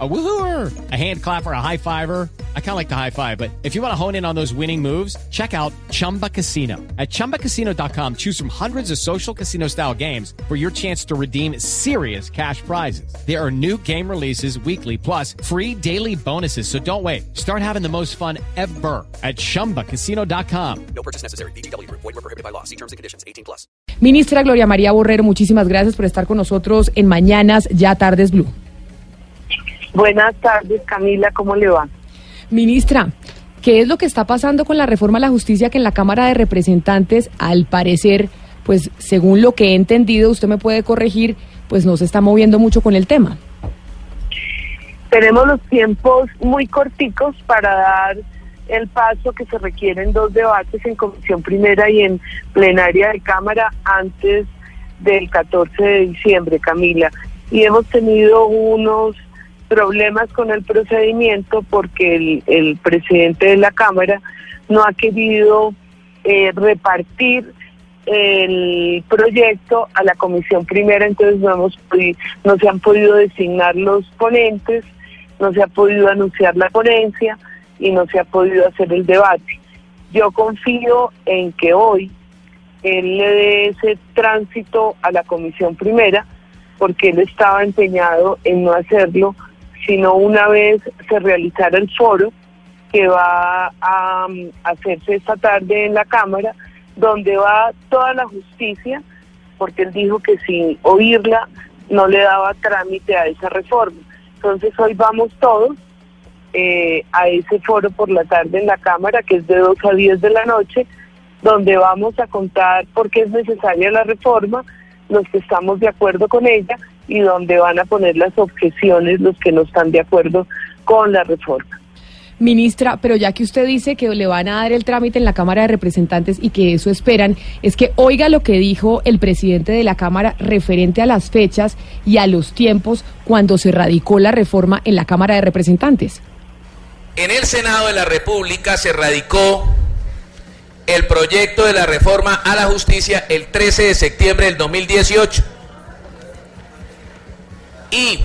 A woohooer, a hand clapper, a high fiver. I kind of like the high five, but if you want to hone in on those winning moves, check out Chumba Casino. At ChumbaCasino.com, choose from hundreds of social casino style games for your chance to redeem serious cash prizes. There are new game releases weekly, plus free daily bonuses. So don't wait. Start having the most fun ever at ChumbaCasino.com. No purchase necessary. BGW. Void were prohibited by law. See terms and conditions. 18 plus. Ministra Gloria María Borrero, muchísimas gracias por estar con nosotros en Mañanas Ya Tardes Blue. Buenas tardes, Camila, ¿cómo le va? Ministra, ¿qué es lo que está pasando con la reforma a la justicia que en la Cámara de Representantes, al parecer, pues según lo que he entendido, usted me puede corregir, pues no se está moviendo mucho con el tema? Tenemos los tiempos muy corticos para dar el paso que se requieren dos debates en comisión primera y en plenaria de Cámara antes del 14 de diciembre, Camila. Y hemos tenido unos problemas con el procedimiento porque el, el presidente de la Cámara no ha querido eh, repartir el proyecto a la comisión primera, entonces no, hemos no se han podido designar los ponentes, no se ha podido anunciar la ponencia y no se ha podido hacer el debate. Yo confío en que hoy él le dé ese tránsito a la comisión primera, porque él estaba empeñado en no hacerlo sino una vez se realizara el foro que va a, um, hacerse esta tarde en la Cámara, donde va toda la justicia, porque él dijo que sin oírla no le daba trámite a esa reforma. Entonces hoy vamos todos eh, a ese foro por la tarde en la Cámara, que es de 2 a 10 de la noche, donde vamos a contar por qué es necesaria la reforma, los que estamos de acuerdo con ella y donde van a poner las objeciones los que no están de acuerdo con la reforma. Ministra, pero ya que usted dice que le van a dar el trámite en la Cámara de Representantes y que eso esperan, es que oiga lo que dijo el presidente de la Cámara referente a las fechas y a los tiempos cuando se radicó la reforma en la Cámara de Representantes. En el Senado de la República se radicó el proyecto de la reforma a la justicia el 13 de septiembre del 2018 y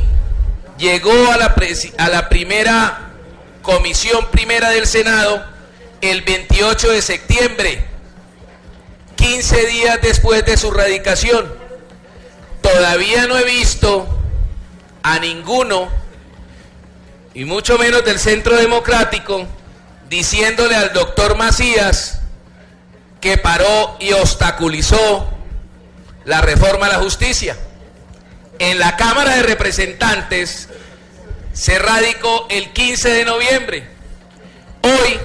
llegó a la, primera comisión primera del Senado el 28 de septiembre, 15 días después de su radicación. Todavía no he visto a ninguno, y mucho menos del Centro Democrático, diciéndole al doctor Macías que paró y obstaculizó la reforma a la justicia en la Cámara de Representantes se radicó el 15 de noviembre. Hoy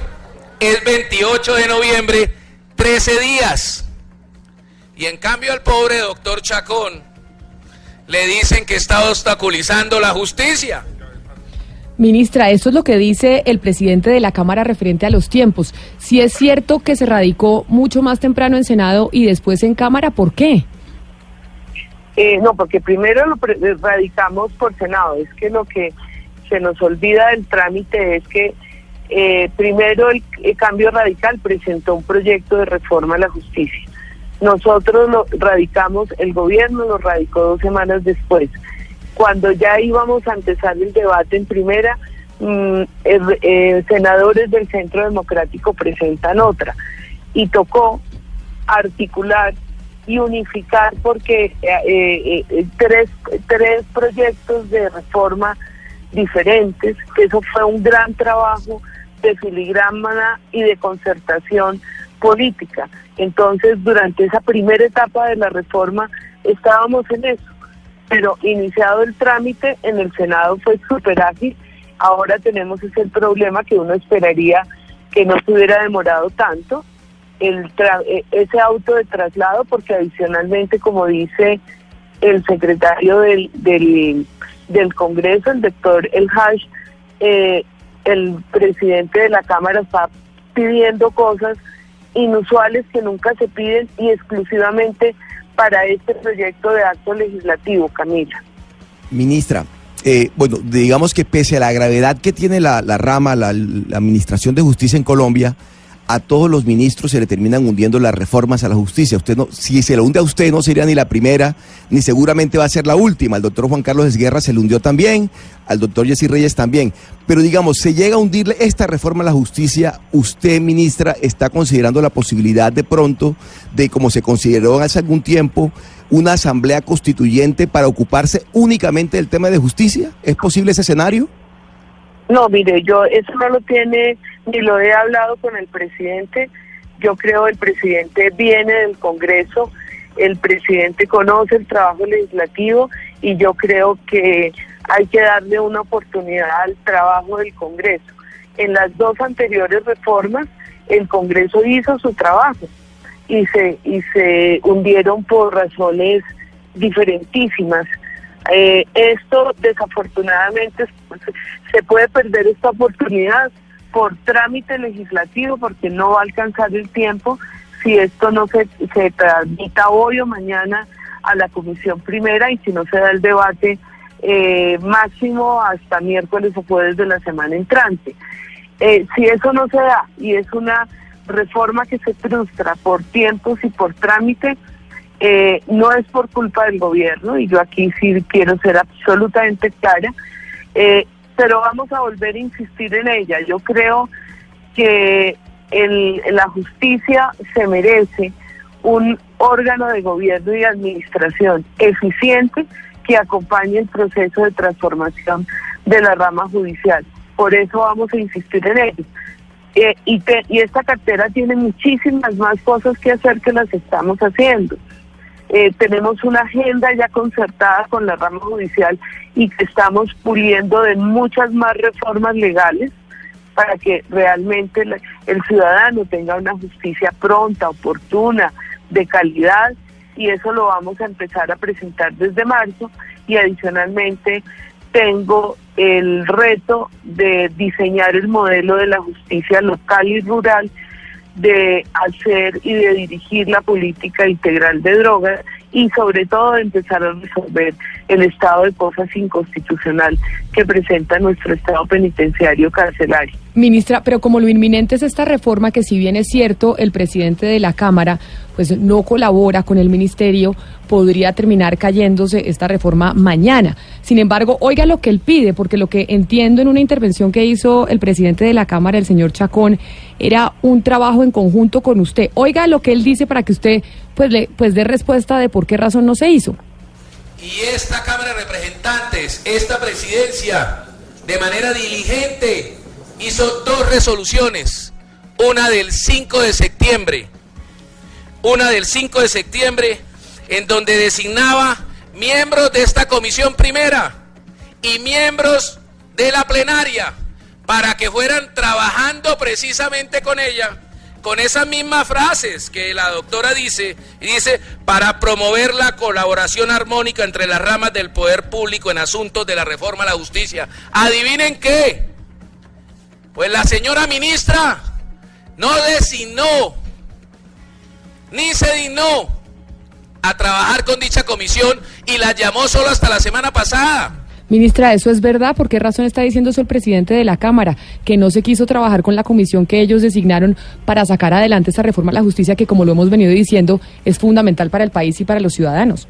es 28 de noviembre, 13 días. Y en cambio al pobre doctor Chacón le dicen que está obstaculizando la justicia. Ministra, esto es lo que dice el presidente de la Cámara referente a los tiempos. Si es cierto que se radicó mucho más temprano en Senado y después en Cámara, ¿por qué? Eh, no, porque primero lo radicamos por Senado. Es que lo que se nos olvida del trámite es que eh, primero el, cambio radical presentó un proyecto de reforma a la justicia. Nosotros lo radicamos, el gobierno lo radicó dos semanas después. Cuando ya íbamos a empezar el debate en primera, mm, senadores del Centro Democrático presentan otra y tocó articular y unificar porque eh, eh, eh, tres, tres proyectos de reforma diferentes, que eso fue un gran trabajo de filigrana y de concertación política. Entonces, durante esa primera etapa de la reforma estábamos en eso, pero iniciado el trámite en el Senado fue súper ágil, ahora tenemos ese problema que uno esperaría que no se hubiera demorado tanto, el e, ese auto de traslado porque adicionalmente, como dice el secretario del, del, Congreso, el doctor El Hash, eh, el presidente de la Cámara está pidiendo cosas inusuales que nunca se piden y exclusivamente para este proyecto de acto legislativo, Camila. Ministra, eh, bueno, digamos que pese a la gravedad que tiene la, rama, la Administración de Justicia en Colombia, a todos los ministros se le terminan hundiendo las reformas a la justicia. Usted no, si se lo hunde a usted, no sería ni la primera, ni seguramente va a ser la última. Al doctor Juan Carlos Esguerra se le hundió también, al doctor Jessy Reyes también. Pero digamos, se llega a hundirle esta reforma a la justicia, usted, ministra, está considerando la posibilidad de pronto de, como se consideró hace algún tiempo, una asamblea constituyente para ocuparse únicamente del tema de justicia? ¿Es posible ese escenario? No, mire, yo eso no lo tiene, ni lo he hablado con el presidente. Yo creo el presidente viene del Congreso, el presidente conoce el trabajo legislativo y yo creo que hay que darle una oportunidad al trabajo del Congreso. En las dos anteriores reformas, el Congreso hizo su trabajo y se, y se hundieron por razones diferentísimas. Eh, esto desafortunadamente se puede perder esta oportunidad por trámite legislativo porque no va a alcanzar el tiempo si esto no se, se tramita hoy o mañana a la comisión primera y si no se da el debate eh, máximo hasta miércoles o jueves de la semana entrante. Eh, si eso no se da y es una reforma que se frustra por tiempos y por trámite, eh, no es por culpa del gobierno, y yo aquí sí quiero ser absolutamente clara, pero vamos a volver a insistir en ella. Yo creo que el, la justicia se merece un órgano de gobierno y administración eficiente que acompañe el proceso de transformación de la rama judicial. Por eso vamos a insistir en ello. Eh, y, y esta cartera tiene muchísimas más cosas que hacer que las estamos haciendo. Eh, tenemos una agenda ya concertada con la rama judicial y que estamos puliendo de muchas más reformas legales para que realmente el ciudadano tenga una justicia pronta, oportuna, de calidad y eso lo vamos a empezar a presentar desde marzo. Y adicionalmente tengo el reto de diseñar el modelo de la justicia local y rural, de hacer y de dirigir la política integral de drogas y sobre todo de empezar a resolver el estado de cosas inconstitucional que presenta nuestro estado penitenciario carcelario. Ministra, pero como lo inminente es esta reforma, que si bien es cierto, el presidente de la Cámara pues no colabora con el ministerio, podría terminar cayéndose esta reforma mañana. Sin embargo, oiga lo que él pide, porque lo que entiendo en una intervención que hizo el presidente de la Cámara, el señor Chacón, era un trabajo en conjunto con usted. Oiga lo que él dice para que usted pues le pues dé respuesta de por qué razón no se hizo. Y esta Cámara de Representantes, esta presidencia, de manera diligente, hizo dos resoluciones, una del 5 de septiembre, una del 5 de septiembre, en donde designaba miembros de esta comisión primera y miembros de la plenaria para que fueran trabajando precisamente con ella, con esas mismas frases que la doctora dice, y dice, para promover la colaboración armónica entre las ramas del poder público en asuntos de la reforma a la justicia. Adivinen qué, pues la señora ministra no designó, ni se dignó a trabajar con dicha comisión y la llamó solo hasta la semana pasada. Ministra, ¿eso es verdad? ¿Por qué razón está diciendo eso el presidente de la Cámara? Que no se quiso trabajar con la comisión que ellos designaron para sacar adelante esta reforma a la justicia que, como lo hemos venido diciendo, es fundamental para el país y para los ciudadanos.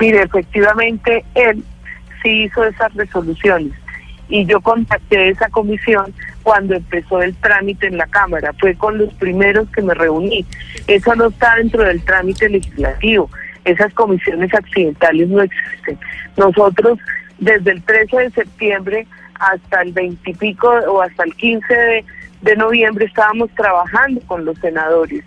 Mire, efectivamente, él sí hizo esas resoluciones y yo contacté esa comisión cuando empezó el trámite en la Cámara. Fue con los primeros que me reuní. Eso no está dentro del trámite legislativo. Esas comisiones accidentales no existen. Nosotros, desde el 13 de septiembre hasta el 20 y pico o hasta el 15 de, de noviembre, estábamos trabajando con los senadores.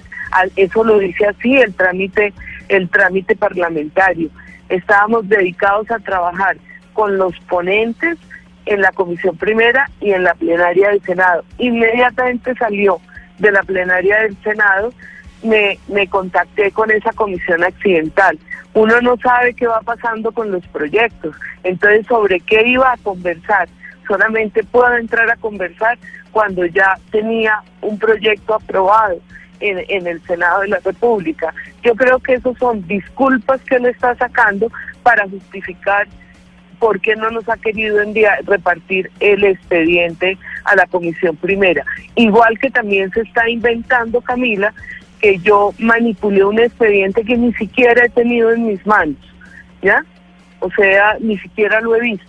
Eso lo dice así el trámite, el trámite parlamentario. Estábamos dedicados a trabajar con los ponentes en la comisión primera y en la plenaria del Senado. Inmediatamente salió de la plenaria del Senado, me, me contacté con esa comisión accidental. Uno no sabe qué va pasando con los proyectos, entonces sobre qué iba a conversar. Solamente puedo entrar a conversar cuando ya tenía un proyecto aprobado en, en el Senado de la República. Yo creo que esos son disculpas que él está sacando para justificar por qué no nos ha querido enviar, repartir el expediente a la comisión primera. Igual que también se está inventando, Camila, que yo manipulé un expediente que ni siquiera he tenido en mis manos, ¿ya? O sea, ni siquiera lo he visto.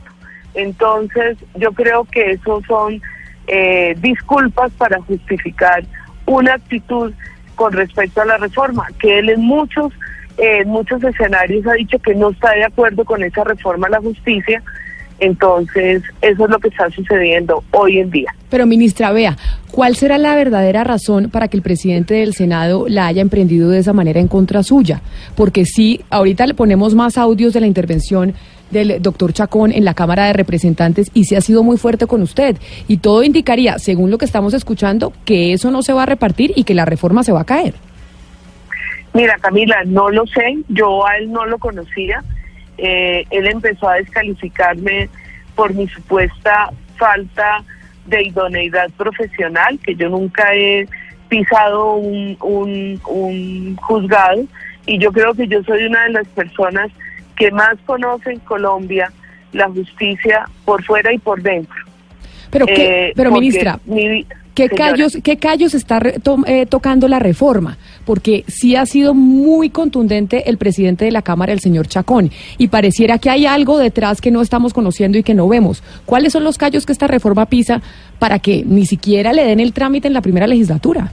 Entonces, yo creo que eso son eh, disculpas para justificar una actitud con respecto a la reforma, que él en muchos, eh, muchos escenarios ha dicho que no está de acuerdo con esa reforma a la justicia, entonces, eso es lo que está sucediendo hoy en día. Pero, ministra, vea, ¿cuál será la verdadera razón para que el presidente del Senado la haya emprendido de esa manera en contra suya? Porque sí, ahorita le ponemos más audios de la intervención del doctor Chacón en la Cámara de Representantes y se ha sido muy fuerte con usted. Y todo indicaría, según lo que estamos escuchando, que eso no se va a repartir y que la reforma se va a caer. Mira, Camila, no lo sé, yo a él no lo conocía eh, él empezó a descalificarme por mi supuesta falta de idoneidad profesional, que yo nunca he pisado un, un, juzgado y yo creo que yo soy una de las personas que más conoce en Colombia la justicia por fuera y por dentro. Pero, qué, eh, pero ministra, ¿Qué callos, ¿Qué callos está eh, tocando la reforma? Porque sí ha sido muy contundente el presidente de la Cámara, el señor Chacón, y pareciera que hay algo detrás que no estamos conociendo y que no vemos. ¿Cuáles son los callos que esta reforma pisa para que ni siquiera le den el trámite en la primera legislatura?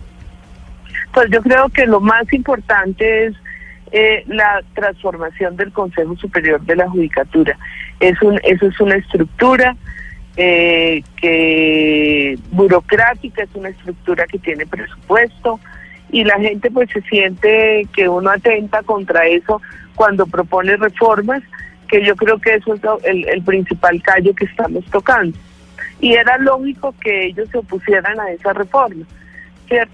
Pues yo creo que lo más importante es eh, la transformación del Consejo Superior de la Judicatura. Es un, eso es una estructura eh, que burocrática, es una estructura que tiene presupuesto y la gente pues se siente que uno atenta contra eso cuando propone reformas, que yo creo que eso es el, principal callo que estamos tocando. Y era lógico que ellos se opusieran a esa reforma, ¿cierto?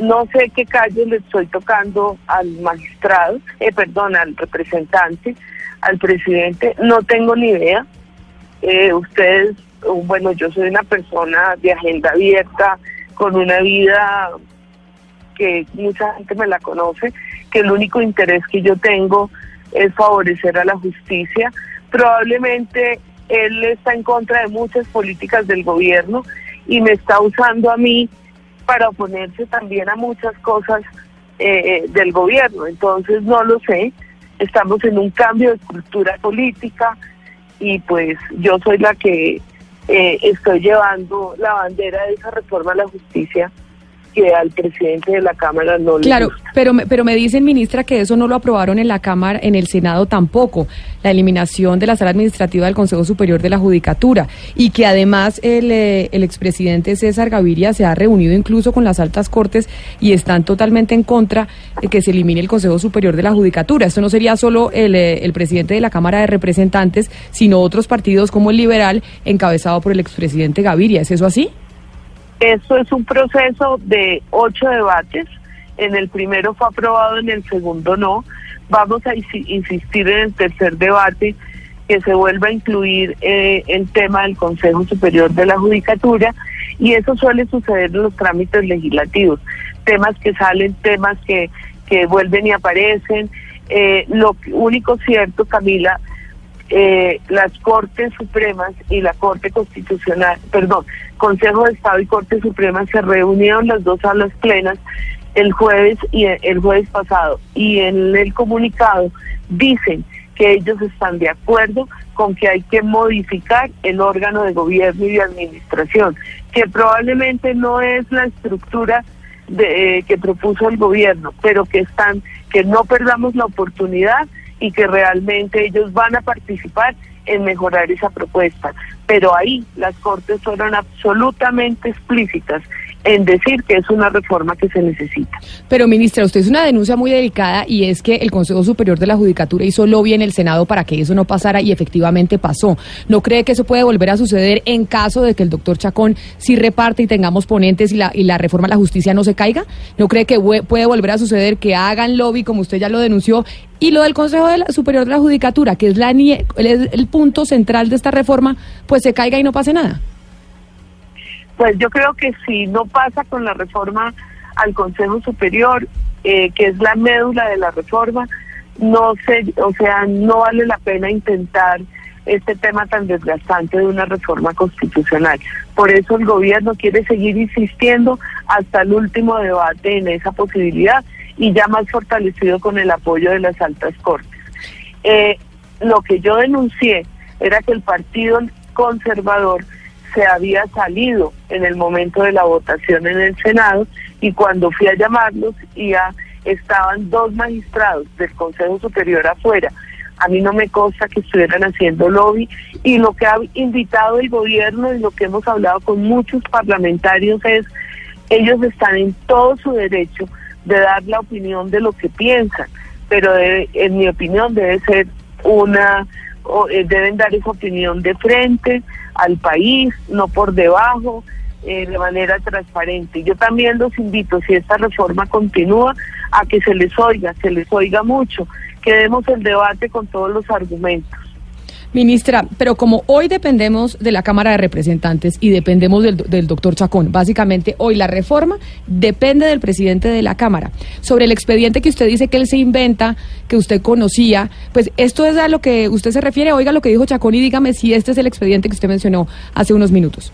No sé qué callo le estoy tocando al magistrado, eh, perdón, al representante, al presidente, no tengo ni idea. Eh, ustedes bueno, yo soy una persona de agenda abierta, con una vida que mucha gente me la conoce, que el único interés que yo tengo es favorecer a la justicia. Probablemente él está en contra de muchas políticas del gobierno y me está usando a mí para oponerse también a muchas cosas eh, del gobierno. Entonces no lo sé, estamos en un cambio de cultura política y pues yo soy la que eh, estoy llevando la bandera de esa reforma a la justicia que al presidente de la Cámara no le Claro, pero me, pero me dicen, ministra, que eso no lo aprobaron en la Cámara, en el Senado tampoco, la eliminación de la sala administrativa del Consejo Superior de la Judicatura, y que además el, eh, el expresidente César Gaviria se ha reunido incluso con las altas cortes y están totalmente en contra de que se elimine el Consejo Superior de la Judicatura. Esto no sería solo el, eh, el presidente de la Cámara de Representantes, sino otros partidos como el Liberal, encabezado por el expresidente Gaviria. ¿Es eso así? Esto es un proceso de ocho debates. En el primero fue aprobado, en el segundo no. Vamos a insistir en el tercer debate que se vuelva a incluir eh, el tema del Consejo Superior de la Judicatura y eso suele suceder en los trámites legislativos, temas que salen, temas que, que vuelven y aparecen. Eh, lo único cierto, Camila, eh, las Cortes Supremas y la Corte Constitucional, perdón, Consejo de Estado y Corte Suprema se reunieron las dos salas plenas el jueves y el jueves pasado. Y en el comunicado dicen que ellos están de acuerdo con que hay que modificar el órgano de gobierno y de administración, que probablemente no es la estructura de, eh, que propuso el gobierno, pero que están que no perdamos la oportunidad y que realmente ellos van a participar en mejorar esa propuesta. Pero ahí las Cortes fueron absolutamente explícitas en decir que es una reforma que se necesita. Pero, ministra, usted es una denuncia muy delicada y es que el Consejo Superior de la Judicatura hizo lobby en el Senado para que eso no pasara y efectivamente pasó. ¿No cree que eso puede volver a suceder en caso de que el doctor Chacón sí reparte y tengamos ponentes y la, y la reforma a la justicia no se caiga? ¿No cree que puede volver a suceder que hagan lobby, como usted ya lo denunció, y lo del Consejo Superior de la Judicatura, que es la, el punto central de esta reforma, pues se caiga y no pase nada? Pues yo creo que si no pasa con la reforma al Consejo Superior, eh, que es la médula de la reforma, no sé, o sea, no vale la pena intentar este tema tan desgastante de una reforma constitucional. Por eso el gobierno quiere seguir insistiendo hasta el último debate en esa posibilidad y ya más fortalecido con el apoyo de las altas cortes. Eh, lo que yo denuncié era que el Partido Conservador se había salido en el momento de la votación en el Senado y cuando fui a llamarlos ya estaban dos magistrados del Consejo Superior afuera. A mí no me consta que estuvieran haciendo lobby y lo que ha invitado el gobierno y lo que hemos hablado con muchos parlamentarios es ellos están en todo su derecho de dar la opinión de lo que piensan, pero en mi opinión debe ser una, eh, deben dar esa opinión de frente al país, no por debajo, eh, de manera transparente. Yo también los invito, si esta reforma continúa, a que se les oiga, se les oiga mucho, que demos el debate con todos los argumentos. Ministra, pero como hoy dependemos de la Cámara de Representantes y dependemos del, doctor Chacón, básicamente hoy la reforma depende del presidente de la Cámara. Sobre el expediente que usted dice que él se inventa, que usted conocía, pues esto es a lo que usted se refiere. Oiga lo que dijo Chacón y dígame si este es el expediente que usted mencionó hace unos minutos.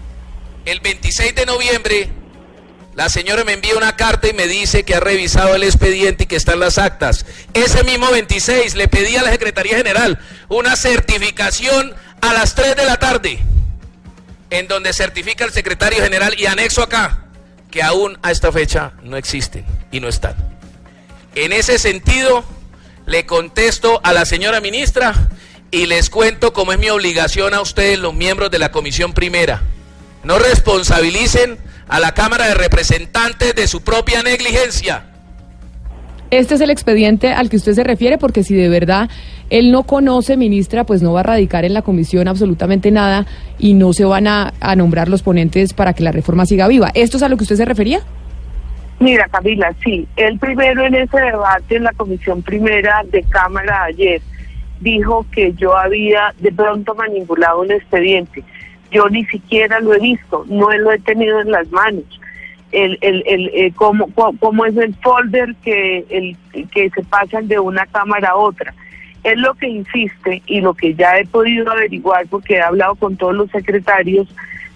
El 26 de noviembre la señora me envía una carta y me dice que ha revisado el expediente y que están las actas. Ese mismo 26 le pedí a la Secretaría General una certificación a las 3 de la tarde, en donde certifica el secretario general y anexo acá que aún a esta fecha no existen y no están. En ese sentido, le contesto a la señora ministra y les cuento cómo es mi obligación a ustedes, los miembros de la Comisión Primera. No responsabilicen a la Cámara de Representantes de su propia negligencia. Este es el expediente al que usted se refiere, porque si de verdad él no conoce, ministra, pues no va a radicar en la comisión absolutamente nada y no se van a, a nombrar los ponentes para que la reforma siga viva. ¿Esto es a lo que usted se refería? Mira, Camila, sí. Él primero en ese debate en la comisión primera de Cámara ayer dijo que yo había de pronto manipulado un expediente. Yo ni siquiera lo he visto, no lo he tenido en las manos. El, el, el, eh, cómo, cómo, es el folder que, el, que se pasan de una cámara a otra. Es lo que insiste y lo que ya he podido averiguar porque he hablado con todos los secretarios,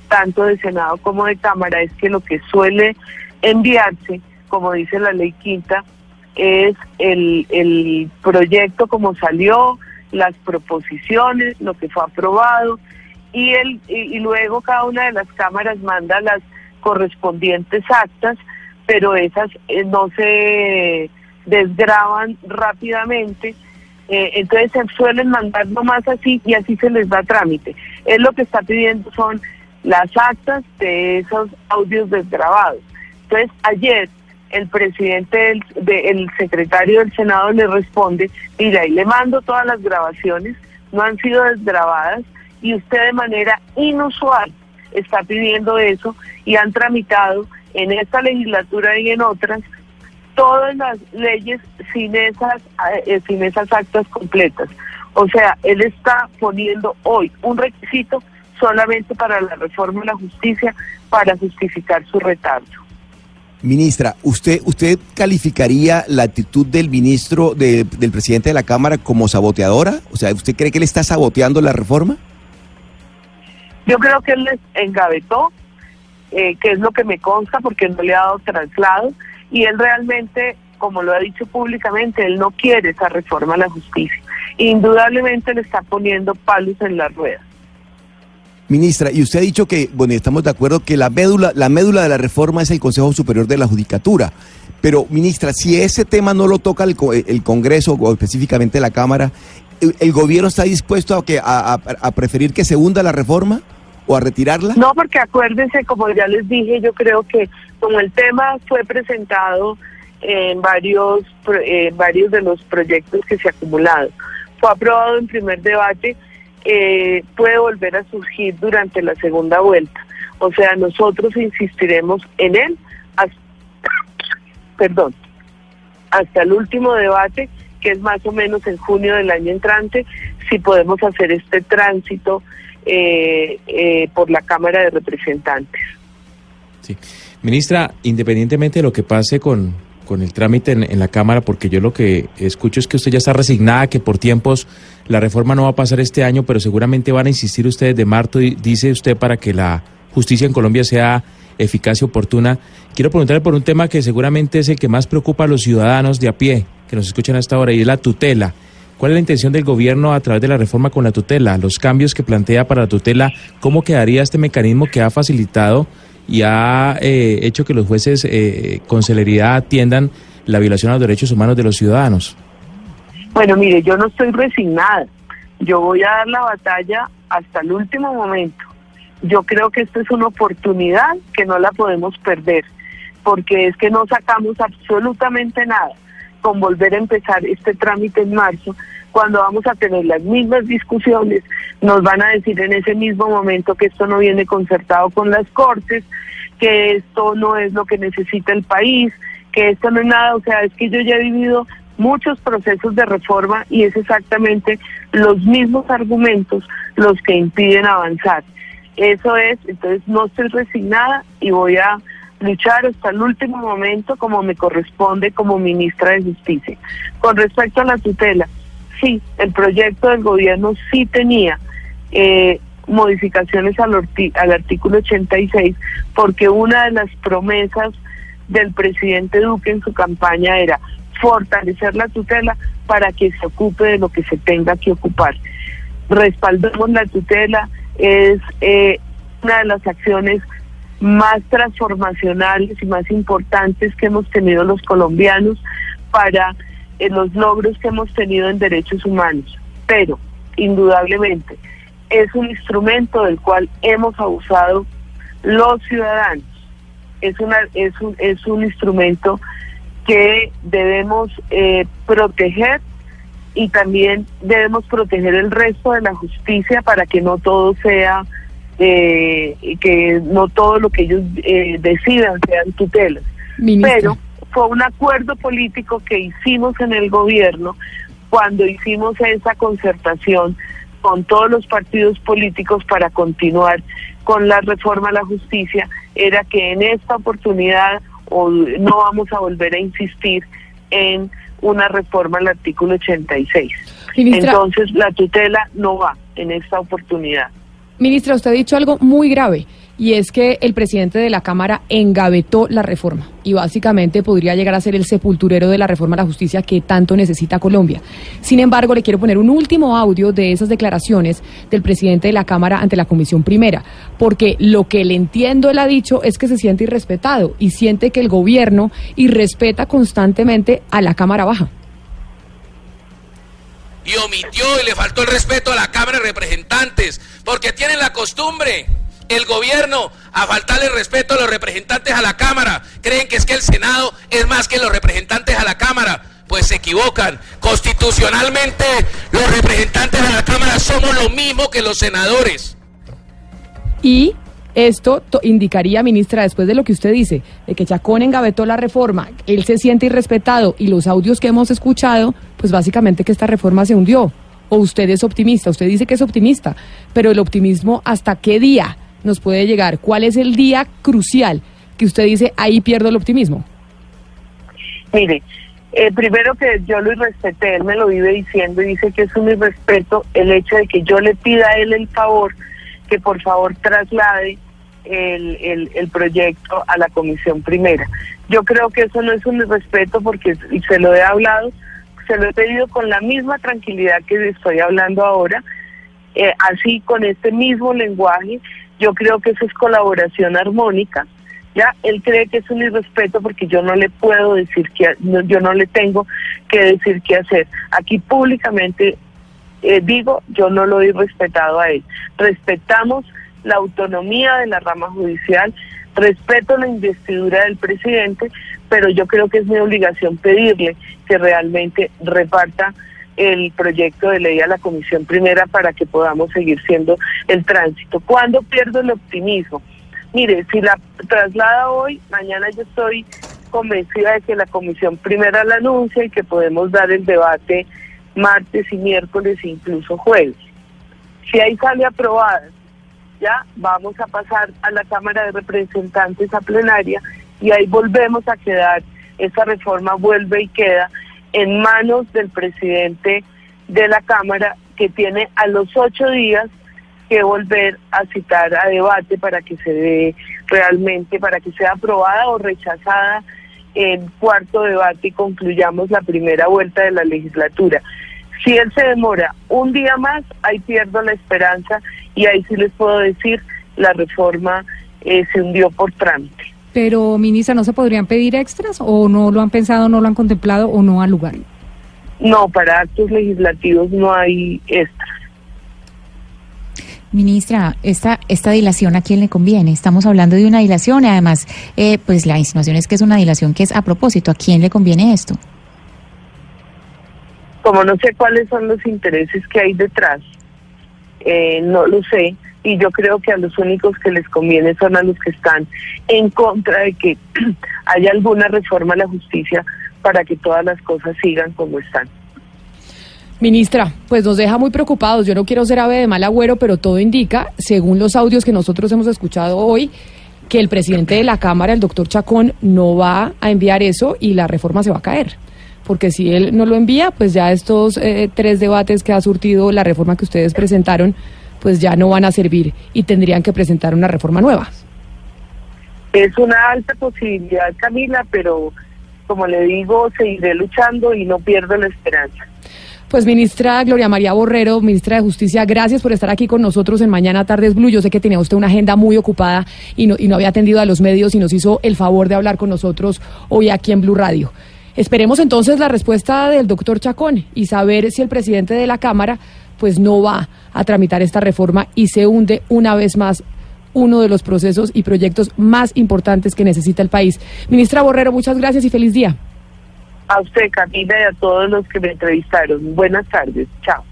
tanto de Senado como de Cámara, es que lo que suele enviarse, como dice la ley quinta, es el, el proyecto como salió, las proposiciones, lo que fue aprobado, y, el, y, luego cada una de las cámaras manda las correspondientes actas, pero esas eh, no se desgraban rápidamente. Eh, entonces se suelen mandar nomás así y así se les da trámite. Es lo que está pidiendo son las actas de esos audios desgrabados. Entonces ayer el presidente, del, de, el secretario del Senado le responde, mira, y le mando todas las grabaciones, no han sido desgrabadas, y usted de manera inusual está pidiendo eso y han tramitado en esta legislatura y en otras todas las leyes sin esas eh, sin esas actas completas. O sea, él está poniendo hoy un requisito solamente para la reforma de la justicia para justificar su retardo. Ministra, ¿usted, usted calificaría la actitud del ministro, de, del presidente de la Cámara como saboteadora? O sea, ¿usted cree que él está saboteando la reforma? Yo creo que él les engavetó, eh, que es lo que me consta porque no le ha dado traslado, y él realmente, como lo ha dicho públicamente, él no quiere esa reforma a la justicia. Indudablemente le está poniendo palos en las ruedas. Ministra, y usted ha dicho que, bueno, estamos de acuerdo que la médula, la médula de la reforma es el Consejo Superior de la Judicatura. Pero, ministra, si ese tema no lo toca el, el Congreso o específicamente la Cámara, ¿el, el gobierno está dispuesto a, que, a, a, preferir que se hunda la reforma o a retirarla? No, porque acuérdense, como ya les dije, yo creo que como el tema fue presentado en varios, en varios de los proyectos que se acumulado, fue aprobado en primer debate, eh, puede volver a surgir durante la segunda vuelta. O sea, nosotros insistiremos en él hasta, perdón, hasta el último debate, que es más o menos en junio del año entrante, si podemos hacer este tránsito eh, eh, por la Cámara de Representantes. Sí. Ministra, independientemente de lo que pase con, con el trámite en, en la Cámara, porque yo lo que escucho es que usted ya está resignada, que por tiempos la reforma no va a pasar este año, pero seguramente van a insistir ustedes de marzo, dice usted, para que la justicia en Colombia sea eficaz y oportuna. Quiero preguntarle por un tema que seguramente es el que más preocupa a los ciudadanos de a pie que nos escuchan hasta ahora y es la tutela. ¿Cuál es la intención del gobierno a través de la reforma con la tutela? Los cambios que plantea para la tutela, ¿cómo quedaría este mecanismo que ha facilitado y ha eh, hecho que los jueces eh, con celeridad atiendan la violación a los derechos humanos de los ciudadanos? Bueno, mire, yo no estoy resignada. Yo voy a dar la batalla hasta el último momento. Yo creo que esta es una oportunidad que no la podemos perder, porque es que no sacamos absolutamente nada con volver a empezar este trámite en marzo, cuando vamos a tener las mismas discusiones, nos van a decir en ese mismo momento que esto no viene concertado con las Cortes, que esto no es lo que necesita el país, que esto no es nada, o sea, es que yo ya he vivido muchos procesos de reforma y es exactamente los mismos argumentos los que impiden avanzar. Eso es, entonces no estoy resignada y voy a luchar hasta el último momento como me corresponde como ministra de Justicia. Con respecto a la tutela, sí, el proyecto del gobierno sí tenía eh, modificaciones al, al artículo 86 porque una de las promesas del presidente Duque en su campaña era fortalecer la tutela para que se ocupe de lo que se tenga que ocupar. Respaldamos la tutela, es eh, una de las acciones más transformacionales y más importantes que hemos tenido los colombianos para eh, los logros que hemos tenido en derechos humanos. Pero, indudablemente, es un instrumento del cual hemos abusado los ciudadanos. Es, una, es, un, es un instrumento que debemos eh, proteger y también debemos proteger el resto de la justicia para que no todo sea eh, que no todo lo que ellos eh, decidan sean tutelas. Pero fue un acuerdo político que hicimos en el gobierno cuando hicimos esa concertación con todos los partidos políticos para continuar con la reforma a la justicia, era que en esta oportunidad o no vamos a volver a insistir en una reforma al artículo 86. Entonces la tutela no va en esta oportunidad. Ministra, usted ha dicho algo muy grave y es que el presidente de la Cámara engavetó la reforma y básicamente podría llegar a ser el sepulturero de la reforma a la justicia que tanto necesita Colombia. Sin embargo, le quiero poner un último audio de esas declaraciones del presidente de la Cámara ante la Comisión Primera, porque lo que le entiendo él ha dicho es que se siente irrespetado y siente que el gobierno irrespeta constantemente a la Cámara Baja y omitió y le faltó el respeto a la Cámara de Representantes, porque tienen la costumbre, el gobierno, a faltarle respeto a los representantes a la Cámara. Creen que es que el Senado es más que los representantes a la Cámara. Pues se equivocan. Constitucionalmente, los representantes a la Cámara somos lo mismo que los senadores. Y esto indicaría, ministra, después de lo que usted dice, de que Chacón engavetó la reforma, él se siente irrespetado y los audios que hemos escuchado, pues básicamente que esta reforma se hundió. Usted es optimista, usted dice que es optimista, pero el optimismo hasta qué día nos puede llegar? ¿Cuál es el día crucial que usted dice ahí pierdo el optimismo? Mire, eh, primero que yo lo irrespeté, él me lo vive diciendo y dice que es un irrespeto el hecho de que yo le pida a él el favor que por favor traslade el, el, proyecto a la comisión primera. Yo creo que eso no es un respeto porque se lo he hablado, se lo he pedido con la misma tranquilidad que estoy hablando ahora, eh, así con este mismo lenguaje. Yo creo que eso es colaboración armónica. Ya, él cree que es un irrespeto porque yo no le puedo decir que, yo no le tengo que decir qué hacer. Aquí públicamente eh, digo, yo no lo he respetado a él. Respetamos la autonomía de la rama judicial, respeto la investidura del presidente, pero yo creo que es mi obligación pedirle que realmente reparta el proyecto de ley a la comisión primera para que podamos seguir siendo el tránsito. ¿Cuándo pierdo el optimismo? Mire, si la traslada hoy, mañana yo estoy convencida de que la comisión primera la anuncia y que podemos dar el debate martes y miércoles incluso jueves. Si ahí sale aprobada ya vamos a pasar a la Cámara de Representantes a plenaria y ahí volvemos a quedar esa reforma vuelve y queda en manos del presidente de la Cámara que tiene a los ocho días que volver a citar a debate para que se dé realmente, para que sea aprobada o rechazada en cuarto debate y concluyamos la primera vuelta de la legislatura. Si él se demora un día más, ahí pierdo la esperanza y ahí sí les puedo decir, la reforma eh, se hundió por trámite. Pero, ministra, ¿no se podrían pedir extras o no lo han pensado, no lo han contemplado o no al lugar? No, para actos legislativos no hay extras. Ministra, esta, esta dilación a quién le conviene? Estamos hablando de una dilación y además, eh, pues la insinuación es que es una dilación que es a propósito. ¿A quién le conviene esto? Como no sé cuáles son los intereses que hay detrás, eh, no lo sé, y yo creo que a los únicos que les conviene son a los que están en contra de que haya alguna reforma a la justicia para que todas las cosas sigan como están. Ministra, pues nos deja muy preocupados. Yo no quiero ser ave de mal agüero, pero todo indica, según los audios que nosotros hemos escuchado hoy, que el presidente de la Cámara, el doctor Chacón, no va a enviar eso y la reforma se va a caer. Porque si él no lo envía, pues ya estos eh, tres debates que ha surtido la reforma que ustedes presentaron, pues ya no van a servir y tendrían que presentar una reforma nueva. Es una alta posibilidad, Camila, pero como le digo, seguiré luchando y no pierdo la esperanza. Pues ministra Gloria María Borrero, ministra de Justicia, gracias por estar aquí con nosotros en Mañana Tardes Blue. Yo sé que tenía usted una agenda muy ocupada y no, y no había atendido a los medios y nos hizo el favor de hablar con nosotros hoy aquí en Blue Radio. Esperemos entonces la respuesta del doctor Chacón y saber si el presidente de la Cámara pues no va a tramitar esta reforma y se hunde una vez más uno de los procesos y proyectos más importantes que necesita el país. Ministra Borrero, muchas gracias y feliz día. A usted, Camila, y a todos los que me entrevistaron. Buenas tardes. Chao.